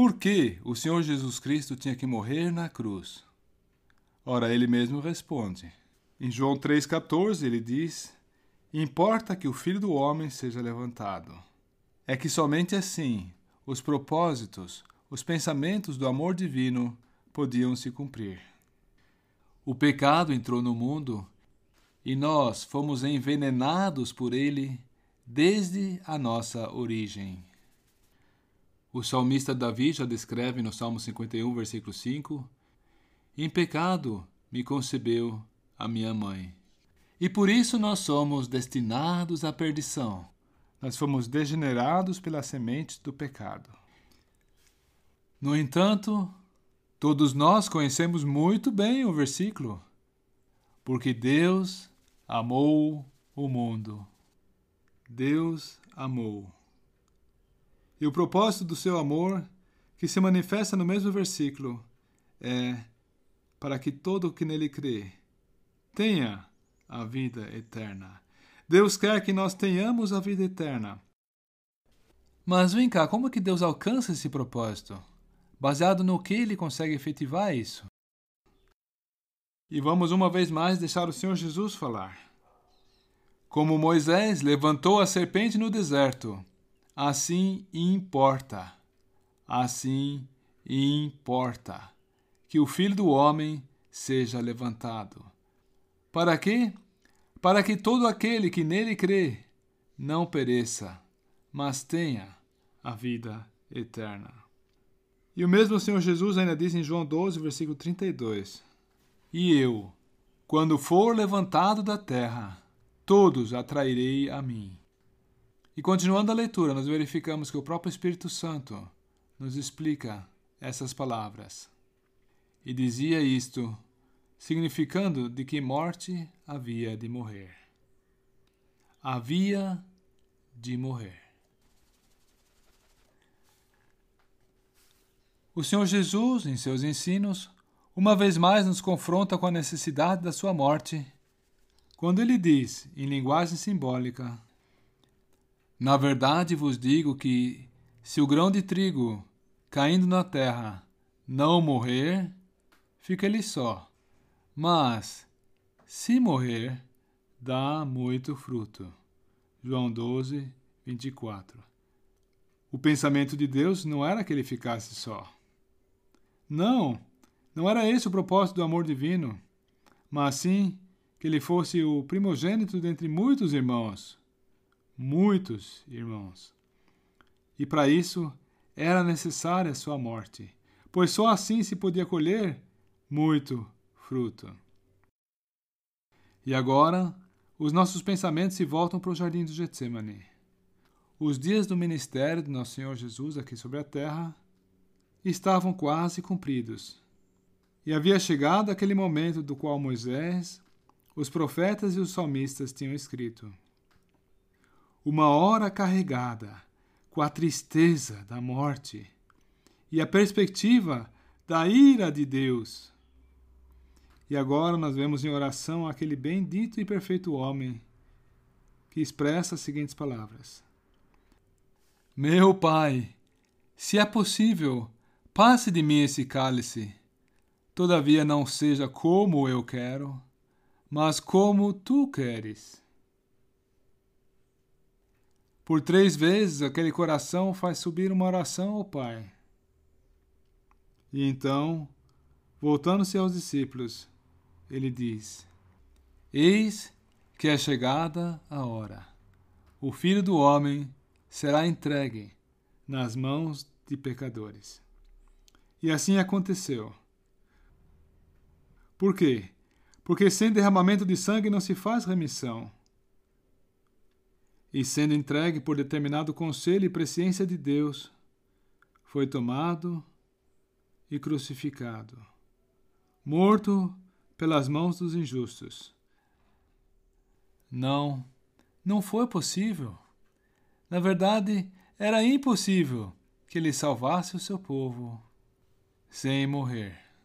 Por que o Senhor Jesus Cristo tinha que morrer na cruz? Ora, ele mesmo responde. Em João 3,14 ele diz: Importa que o Filho do Homem seja levantado. É que somente assim os propósitos, os pensamentos do amor divino podiam se cumprir. O pecado entrou no mundo e nós fomos envenenados por ele desde a nossa origem. O salmista Davi já descreve no Salmo 51, versículo 5: Em pecado me concebeu a minha mãe. E por isso nós somos destinados à perdição. Nós fomos degenerados pela semente do pecado. No entanto, todos nós conhecemos muito bem o versículo, porque Deus amou o mundo. Deus amou. E o propósito do seu amor, que se manifesta no mesmo versículo, é para que todo o que nele crê tenha a vida eterna. Deus quer que nós tenhamos a vida eterna. Mas vem cá, como que Deus alcança esse propósito? Baseado no que ele consegue efetivar isso? E vamos uma vez mais deixar o Senhor Jesus falar. Como Moisés levantou a serpente no deserto, assim importa, assim importa que o Filho do Homem seja levantado. Para quê? Para que todo aquele que nele crê não pereça, mas tenha a vida eterna. E o mesmo Senhor Jesus ainda diz em João 12, versículo 32: E eu, quando for levantado da terra, todos atrairei a mim. E continuando a leitura, nós verificamos que o próprio Espírito Santo nos explica essas palavras. E dizia isto, significando de que morte havia de morrer. Havia de morrer. O Senhor Jesus, em seus ensinos, uma vez mais nos confronta com a necessidade da sua morte, quando ele diz, em linguagem simbólica, na verdade vos digo que, se o grão de trigo, caindo na terra, não morrer, fica ele só. Mas, se morrer, dá muito fruto. João 12, 24. O pensamento de Deus não era que ele ficasse só. Não, não era esse o propósito do amor divino, mas sim que ele fosse o primogênito dentre muitos irmãos muitos irmãos. E para isso era necessária sua morte, pois só assim se podia colher muito fruto. E agora, os nossos pensamentos se voltam para o jardim do Getsemane. Os dias do ministério de nosso Senhor Jesus aqui sobre a terra estavam quase cumpridos. E havia chegado aquele momento do qual Moisés, os profetas e os salmistas tinham escrito uma hora carregada com a tristeza da morte e a perspectiva da ira de Deus. E agora nós vemos em oração aquele bendito e perfeito homem que expressa as seguintes palavras: Meu Pai, se é possível, passe de mim esse cálice. Todavia não seja como eu quero, mas como tu queres. Por três vezes aquele coração faz subir uma oração ao Pai. E então, voltando-se aos discípulos, ele diz: Eis que é chegada a hora. O filho do homem será entregue nas mãos de pecadores. E assim aconteceu. Por quê? Porque sem derramamento de sangue não se faz remissão e sendo entregue por determinado conselho e presciência de Deus, foi tomado e crucificado, morto pelas mãos dos injustos. Não, não foi possível. Na verdade, era impossível que ele salvasse o seu povo sem morrer.